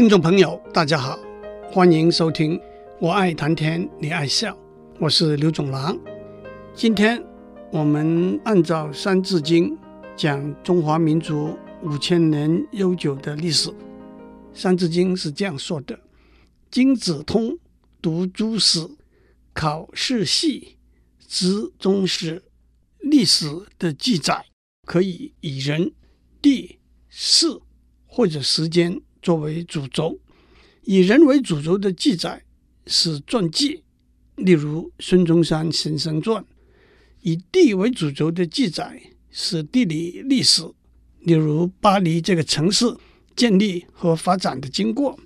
听众朋友，大家好，欢迎收听《我爱谈天，你爱笑》，我是刘总郎。今天我们按照《三字经》讲中华民族五千年悠久的历史，《三字经》是这样说的：“经子通，读诸史，考世系，知终始。”历史的记载可以以人、地、事或者时间作为主轴，以人为主轴的记载是传记，例如孙中山先生传；以地为主轴的记载是地理历史，例如巴黎这个城市建立和发展的经过；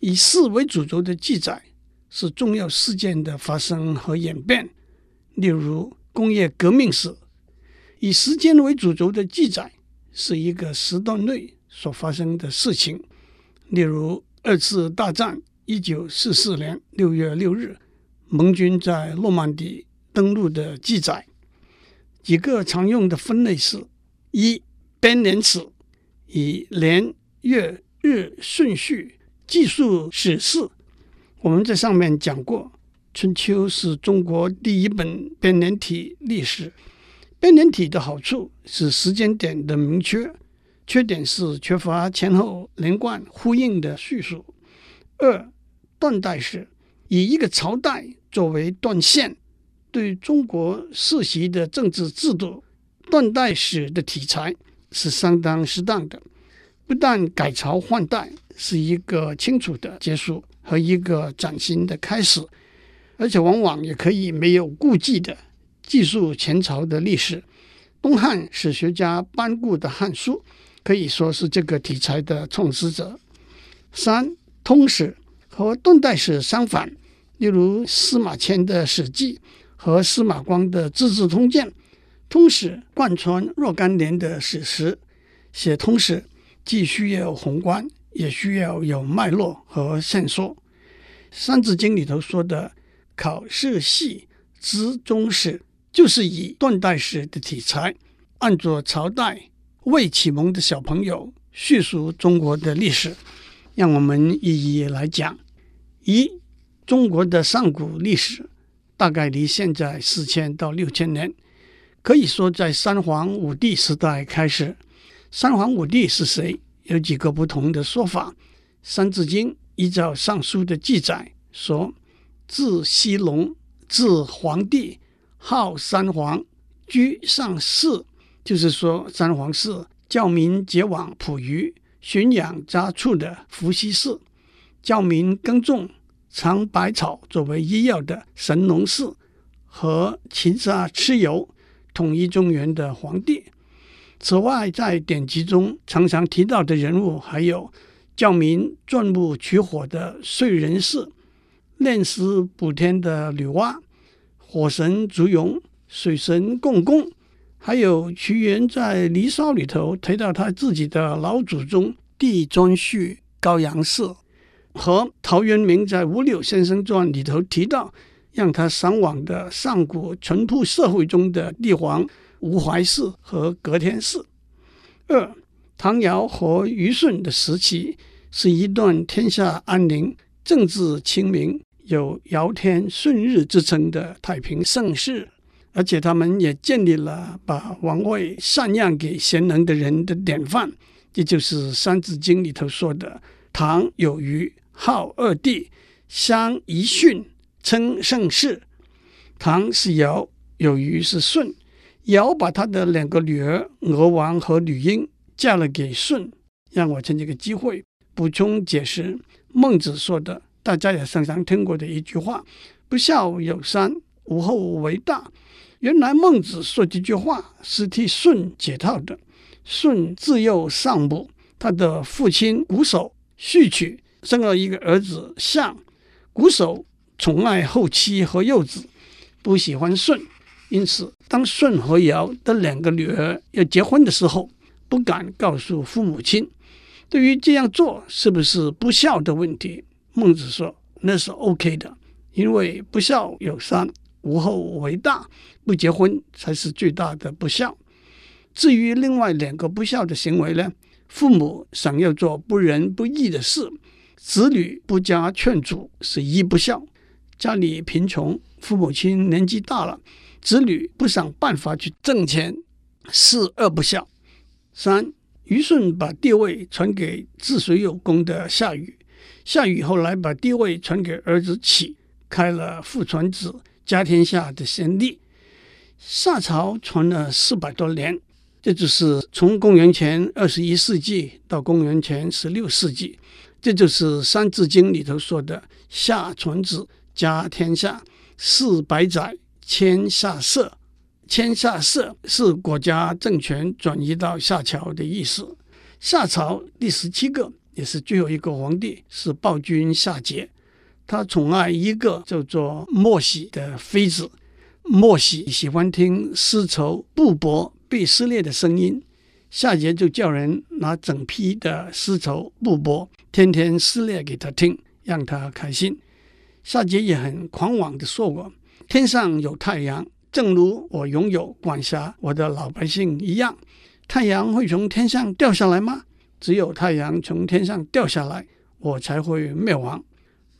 以事为主轴的记载是重要事件的发生和演变，例如工业革命史；以时间为主轴的记载是一个时段内所发生的事情。例如，二次大战一九四四年六月六日，盟军在诺曼底登陆的记载。几个常用的分类是：一、编年史，以年、月、日顺序记述史事。我们在上面讲过，《春秋》是中国第一本编年体历史。编年体的好处是时间点的明确。缺点是缺乏前后连贯呼应的叙述。二、断代史以一个朝代作为断线，对中国世袭的政治制度，断代史的题材是相当适当的。不但改朝换代是一个清楚的结束和一个崭新的开始，而且往往也可以没有顾忌的记述前朝的历史。东汉史学家班固的《汉书》。可以说是这个题材的创始者。三、通史和断代史相反，例如司马迁的《史记》和司马光的《资治通鉴》。通史贯穿若干年的史实，写通史既需要宏观，也需要有脉络和线索。《三字经》里头说的“考世系，知终始”，就是以断代史的题材，按着朝代。未启蒙的小朋友叙述中国的历史，让我们一一来讲。一、中国的上古历史大概离现在四千到六千年，可以说在三皇五帝时代开始。三皇五帝是谁？有几个不同的说法。《三字经》依照《尚书》的记载说：“字奚隆，字皇帝，号三皇，居上室。”就是说，三皇是教民结网捕鱼、驯养家畜的伏羲氏；教民耕种、尝百草作为医药的神农氏；和勤杀蚩尤、统一中原的黄帝。此外，在典籍中常常提到的人物还有教民钻木取火的燧人氏、炼石补天的女娲、火神祝融、水神共工。还有屈原在《离骚》里头提到他自己的老祖宗帝顓頊高阳氏，和陶渊明在《五柳先生传》里头提到让他向往的上古淳朴社会中的帝皇吴怀氏和葛天氏。二，唐尧和虞舜的时期是一段天下安宁、政治清明、有尧天舜日之称的太平盛世。而且他们也建立了把王位禅让给贤能的人的典范，这就是《三字经》里头说的：“唐有虞，号二帝，相揖逊，称盛世。”唐是尧，有虞是舜。尧把他的两个女儿娥王和女英嫁了给舜。让我趁这个机会补充解释孟子说的，大家也常常听过的一句话：“不孝有三，无后为大。”原来孟子说这句话是替舜解套的。舜自幼丧母，他的父亲瞽叟续娶，生了一个儿子象。瞽叟宠爱后妻和幼子，不喜欢舜，因此当舜和尧的两个女儿要结婚的时候，不敢告诉父母亲。对于这样做是不是不孝的问题，孟子说那是 OK 的，因为不孝有三。无后为大，不结婚才是最大的不孝。至于另外两个不孝的行为呢？父母想要做不仁不义的事，子女不加劝阻是一不孝；家里贫穷，父母亲年纪大了，子女不想办法去挣钱是二不孝。三，虞舜把帝位传给治水有功的夏禹，夏禹后来把帝位传给儿子启，开了父传子家天下的先例。夏朝传了四百多年，这就是从公元前二十一世纪到公元前十六世纪，这就是《三字经》里头说的“夏传子，家天下，四百载，迁夏社”。迁夏社是国家政权转移到夏朝的意思。夏朝第十七个也是最后一个皇帝是暴君夏桀，他宠爱一个叫做莫喜的妃子。莫喜喜欢听丝绸布帛被撕裂的声音，夏桀就叫人拿整批的丝绸布帛，天天撕裂给他听，让他开心。夏桀也很狂妄地说过：“天上有太阳，正如我拥有管辖我的老百姓一样。太阳会从天上掉下来吗？只有太阳从天上掉下来，我才会灭亡。”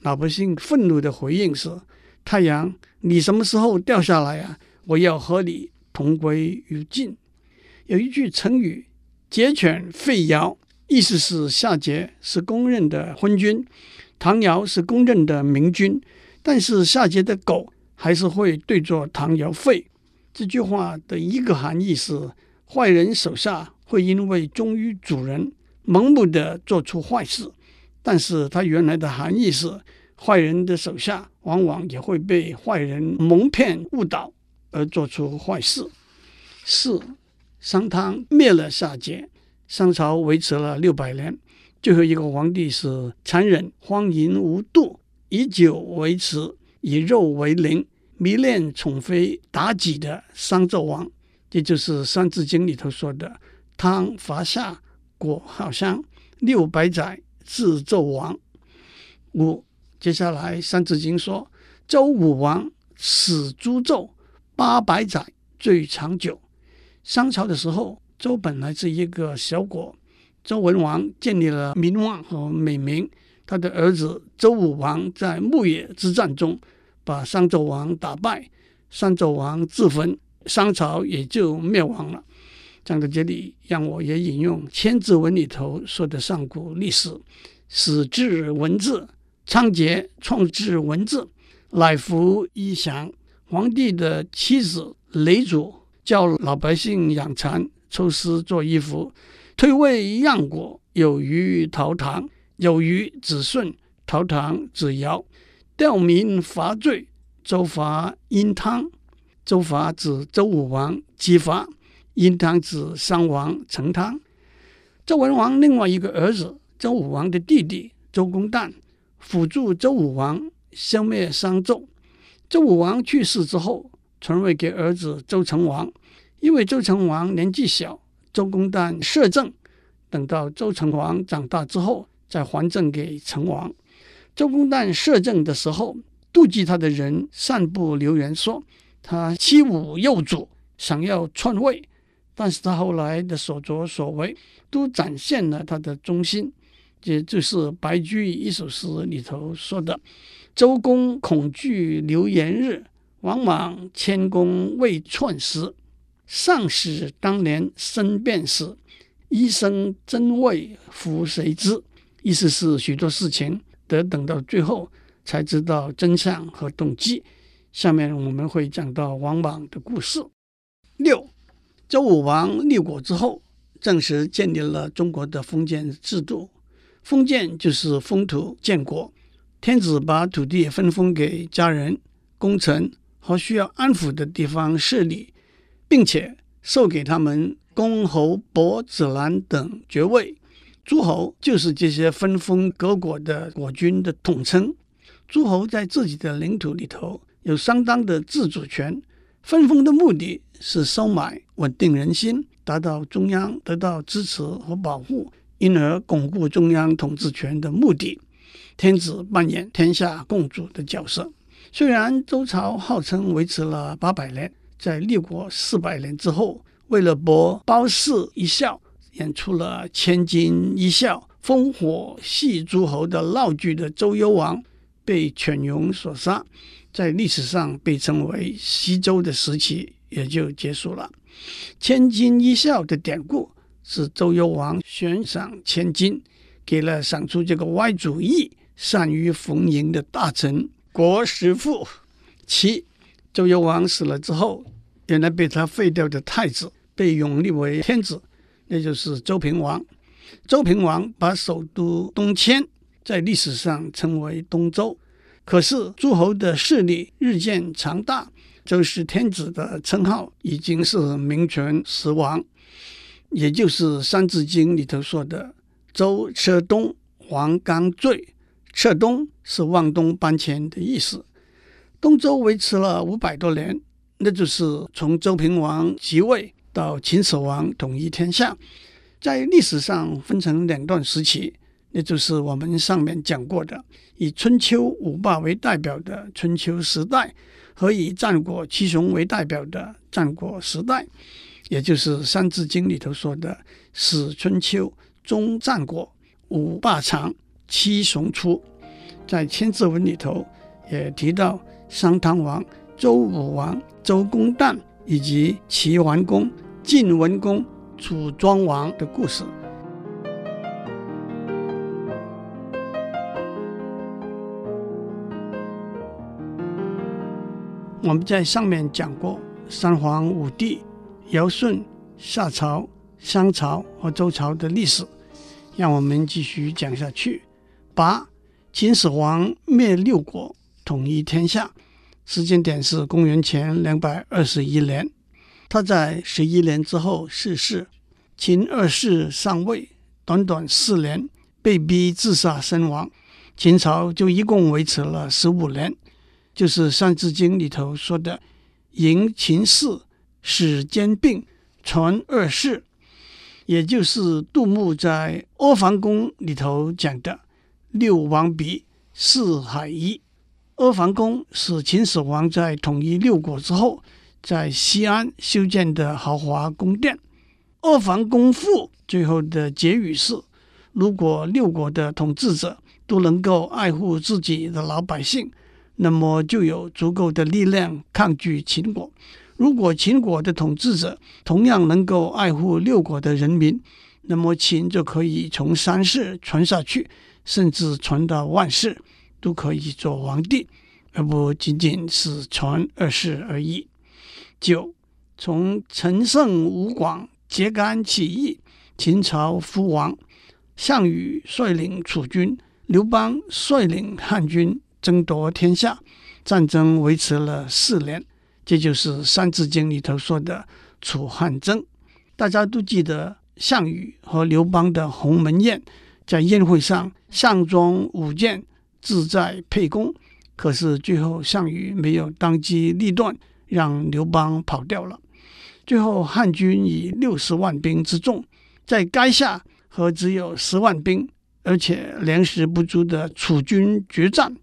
老百姓愤怒的回应是：“太阳。”你什么时候掉下来啊？我要和你同归于尽。有一句成语“桀犬吠尧”，意思是夏桀是公认的昏君，唐尧是公认的明君，但是夏桀的狗还是会对着唐尧吠。这句话的一个含义是，坏人手下会因为忠于主人，盲目的做出坏事，但是它原来的含义是。坏人的手下往往也会被坏人蒙骗误导而做出坏事。四，商汤灭了夏桀，商朝维持了六百年。最后一个皇帝是残忍、荒淫无度、以酒为食、以肉为邻、迷恋宠妃妲己的商纣王。这就是《三字经》里头说的“汤伐夏，国好乡，六百载，自纣王”。五。接下来，《三字经》说：“周武王始诛纣，八百载最长久。”商朝的时候，周本来是一个小国，周文王建立了名望和美名。他的儿子周武王在牧野之战中把商纣王打败，商纣王自焚，商朝也就灭亡了。讲到这里，让我也引用《千字文》里头说的上古历史：“始制文字。”仓颉创制文字，乃服衣祥。皇帝的妻子嫘祖教老百姓养蚕，抽丝做衣服。推位让国，有虞陶唐，有虞子顺，陶唐子尧。吊民伐罪，周伐殷汤。周伐子周武王姬发，殷汤子商王成汤。周文王另外一个儿子周武王的弟弟周公旦。辅助周武王消灭商纣。周武王去世之后，传位给儿子周成王。因为周成王年纪小，周公旦摄政。等到周成王长大之后，再还政给成王。周公旦摄政的时候，妒忌他的人散布流言说他欺侮幼主，想要篡位。但是他后来的所作所为，都展现了他的忠心。这就是白居易一首诗里头说的：“周公恐惧流言日，王莽谦恭未篡时。尚使当年身便死，一生真伪夫谁知？”意思是许多事情得等到最后才知道真相和动机。下面我们会讲到王莽的故事。六，周武王立国之后，正式建立了中国的封建制度。封建就是封土建国，天子把土地分封给家人、功臣和需要安抚的地方势力，并且授给他们公侯伯子男等爵位。诸侯就是这些分封各国的国君的统称。诸侯在自己的领土里头有相当的自主权，分封的目的是收买、稳定人心，达到中央得到支持和保护。因而巩固中央统治权的目的，天子扮演天下共主的角色。虽然周朝号称维持了八百年，在立国四百年之后，为了博褒姒一笑，演出了千金一笑烽火戏诸侯的闹剧的周幽王被犬戎所杀，在历史上被称为西周的时期也就结束了。千金一笑的典故是周幽王悬赏千金，给了赏出这个歪主意、善于逢迎的大臣国师傅。七，周幽王死了之后，原来被他废掉的太子被拥立为天子，那就是周平王。周平王把首都东迁，在历史上称为东周。可是诸侯的势力日渐强大，周室天子的称号已经是名存实亡，也就是《三字经》里头说的“周车东，王刚坠”。车东是往东搬迁的意思。东周维持了五百多年，那就是从周平王即位到秦始皇统一天下。在历史上分成两段时期，那就是我们上面讲过的，以春秋五霸为代表的春秋时代，和以战国七雄为代表的战国时代，也就是《三字经》里头说的“始春秋，终战国，五霸长，七雄出”。在《千字文》里头也提到商汤王、周武王、周公旦以及齐桓公、晋文公。楚庄王的故事，我们在上面讲过三皇五帝、尧舜、夏朝、商朝和周朝的历史，让我们继续讲下去。八，秦始皇灭六国，统一天下，时间点是公元前两百二十一年。他在十一年之后逝世。秦二世上位，短短四年被逼自杀身亡。秦朝就一共维持了十五年，就是《三字经》里头说的“迎秦氏，始兼并，传二世”，也就是杜牧在《阿房宫》里头讲的“六王比，四海一”。阿房宫是秦始皇在统一六国之后，在西安修建的豪华宫殿。《阿房宫赋》最后的结语是：如果六国的统治者都能够爱护自己的老百姓，那么就有足够的力量抗拒秦国；如果秦国的统治者同样能够爱护六国的人民，那么秦就可以从三世传下去，甚至传到万世，都可以做皇帝。而不仅仅是传二世而已。九，从陈胜吴广揭竿起义，秦朝覆亡，项羽率领楚军，刘邦率领汉军争夺天下，战争维持了四年，这就是《三字经》里头说的楚汉争。大家都记得项羽和刘邦的鸿门宴，在宴会上项庄舞剑，志在沛公。可是最后，项羽没有当机立断，让刘邦跑掉了。最后，汉军以六十万兵之众，在垓下和只有十万兵，而且粮食不足的楚军决战。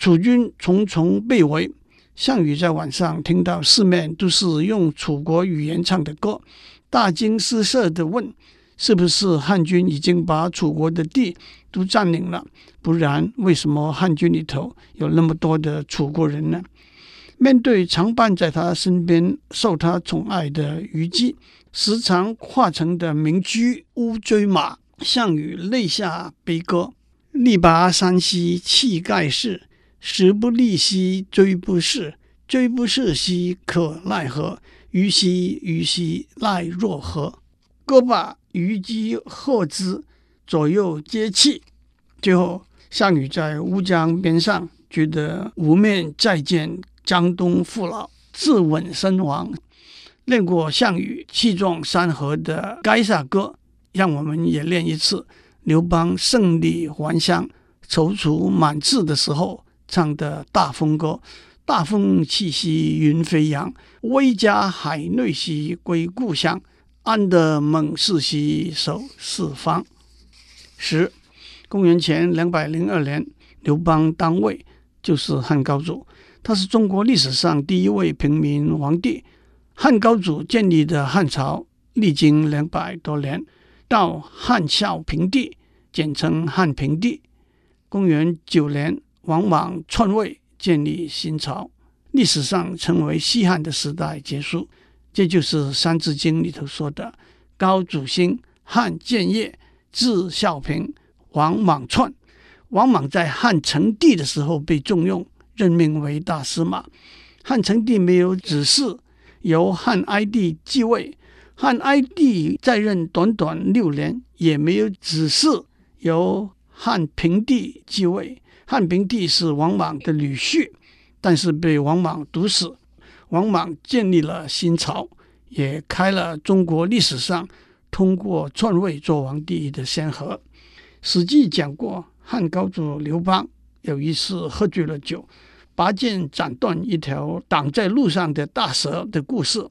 楚军重重被围。项羽在晚上听到四面都是用楚国语言唱的歌，大惊失色地问：“是不是汉军已经把楚国的地都占领了？”不然，为什么汉军里头有那么多的楚国人呢？面对常伴在他身边、受他宠爱的虞姬，时常化成的名驹乌骓马，项羽泪下悲歌：“力拔山兮气盖世，时不利兮骓不逝，骓不逝兮可奈何？虞兮虞兮奈若何？”歌罢，虞姬喝之，左右皆泣。最后。项羽在乌江边上，觉得无面再见江东父老，自刎身亡。练过项羽气壮山河的垓下歌，让我们也练一次。刘邦胜利还乡，踌躇满志的时候唱的大风歌：大风起兮云飞扬，威加海内兮归故乡，安得猛士兮守四方。十。公元前两百零二年，刘邦当位，就是汉高祖。他是中国历史上第一位平民皇帝。汉高祖建立的汉朝历经两百多年，到汉孝平帝，简称汉平帝。公元九年，王莽篡位，建立新朝，历史上称为西汉的时代结束。这就是《三字经》里头说的“高祖兴，汉建业，至孝平，王莽篡”。王莽在汉成帝的时候被重用，任命为大司马。汉成帝没有子嗣，由汉哀帝继位。汉哀帝在任短短六年，也没有子嗣，由汉平帝继位。汉平帝是王莽的女婿，但是被王莽毒死。王莽建立了新朝，也开了中国历史上通过篡位做皇帝的先河。《史记》讲过，汉高祖刘邦有一次喝醉了酒，拔剑斩断一条挡在路上的大蛇的故事。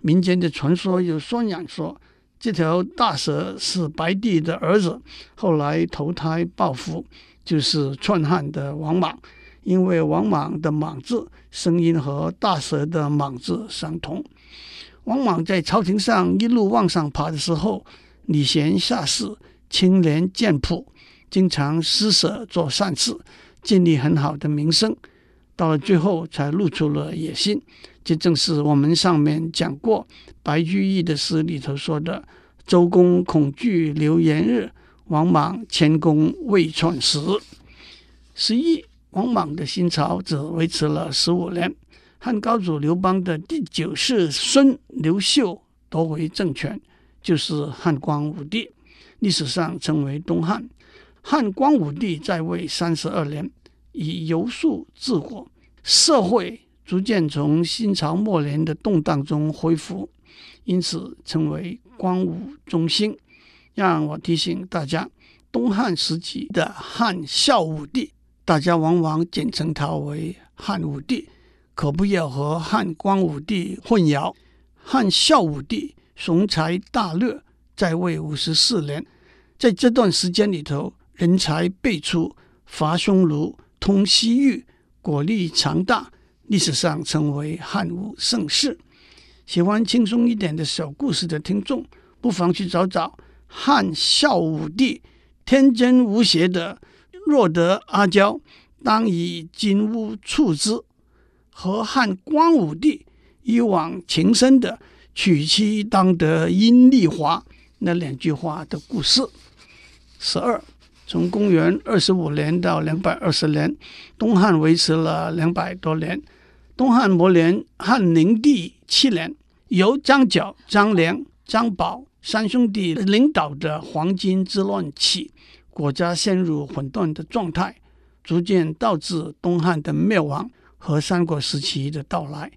民间的传说有宣扬说，这条大蛇是白帝的儿子，后来投胎报复，就是篡汉的王莽。因为王莽的莽字声音和大蛇的莽字相同。王莽在朝廷上一路往上爬的时候，礼贤下士，清廉简朴，经常施舍做善事，建立很好的名声。到了最后，才露出了野心。这正是我们上面讲过白居易的诗里头说的：“周公恐惧流言日，王莽谦恭未篡时。”十一。王莽的新朝只维持了十五年，汉高祖刘邦的第九世孙刘秀夺回政权，就是汉光武帝，历史上称为东汉。汉光武帝在位三十二年，以游术治国，社会逐渐从新朝末年的动荡中恢复，因此称为光武中兴。让我提醒大家，东汉时期的汉孝武帝。大家往往简称他为汉武帝，可不要和汉光武帝混淆。汉孝武帝雄才大略，在位五十四年，在这段时间里头，人才辈出，伐匈奴，通西域，国力强大，历史上称为汉武盛世。喜欢轻松一点的小故事的听众，不妨去找找汉孝武帝天真无邪的。若得阿娇，当以金屋处之；和汉光武帝一往情深的娶妻当得阴丽华那两句话的故事。十二，从公元二十五年到两百二十年，东汉维持了两百多年。东汉末年，汉灵帝七年，由张角、张良、张宝三兄弟领导的黄巾之乱起。国家陷入混乱的状态，逐渐导致东汉的灭亡和三国时期的到来。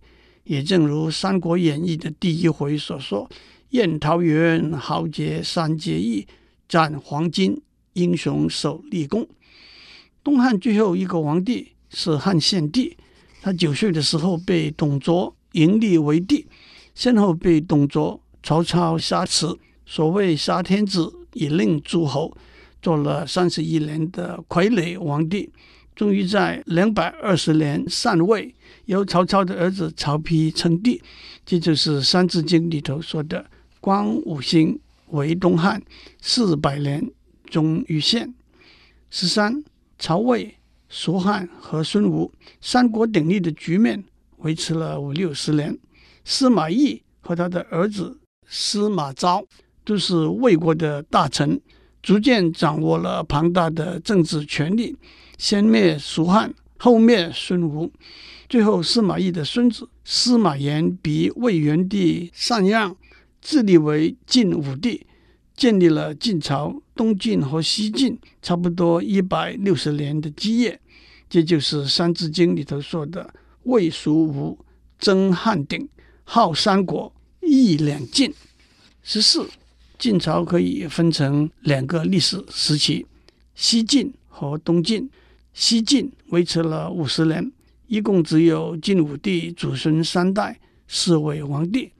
也正如《三国演义》的第一回所说：“宴桃园，豪杰三结义；斩黄巾，英雄首立功。”东汉最后一个皇帝是汉献帝，他九岁的时候被董卓迎立为帝，先后被董卓、曹操杀死。所谓杀天子，以令诸侯。做了三十一年的傀儡皇帝，终于在两百二十年禅位，由曹操的儿子曹丕称帝。这就是《三字经》里头说的“光武兴，为东汉，四百年，终于现”。十三，曹魏、蜀汉和孙吴三国鼎立的局面维持了五六十年。司马懿和他的儿子司马昭都是魏国的大臣。逐渐掌握了庞大的政治权力，先灭蜀汉，后灭孙吴，最后司马懿的孙子司马炎逼魏元帝禅让，自立为晋武帝，建立了晋朝东晋和西晋差不多一百六十年的基业。这就是《三字经》里头说的“魏蜀吴，争汉鼎，号三国，易两晋”。十四。晋朝可以分成两个历史时期，西晋和东晋。西晋维持了五十年，一共只有晋武帝祖孙三代，四位皇帝。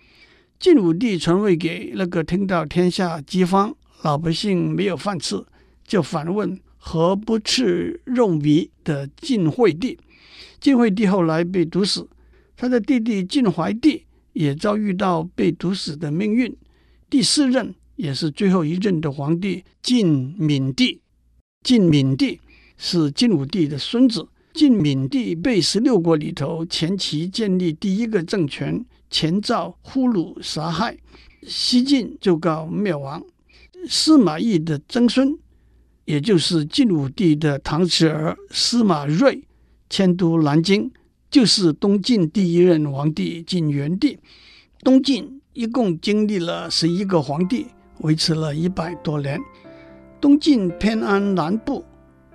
晋武帝传位给那个听到天下饥荒，老百姓没有饭吃，就反问何不吃肉糜的晋惠帝。晋惠帝后来被毒死，他的弟弟晋怀帝也遭遇到被毒死的命运。第四任。也是最后一任的皇帝晋闵帝，晋闵帝是晋武帝的孙子。晋闵帝被十六国里头前期建立第一个政权前赵呼虏杀害，西晋就告灭亡。司马懿的曾孙，也就是晋武帝的堂侄儿司马睿，迁都南京，就是东晋第一任皇帝晋元帝。东晋一共经历了十一个皇帝，维持了一百多年。东晋偏安南部，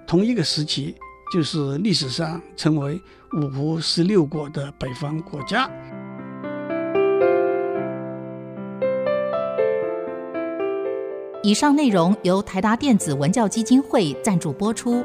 同一个时期。就是历史上称为五胡十六国的北方国家。以上内容由台达电子文教基金会赞助播出。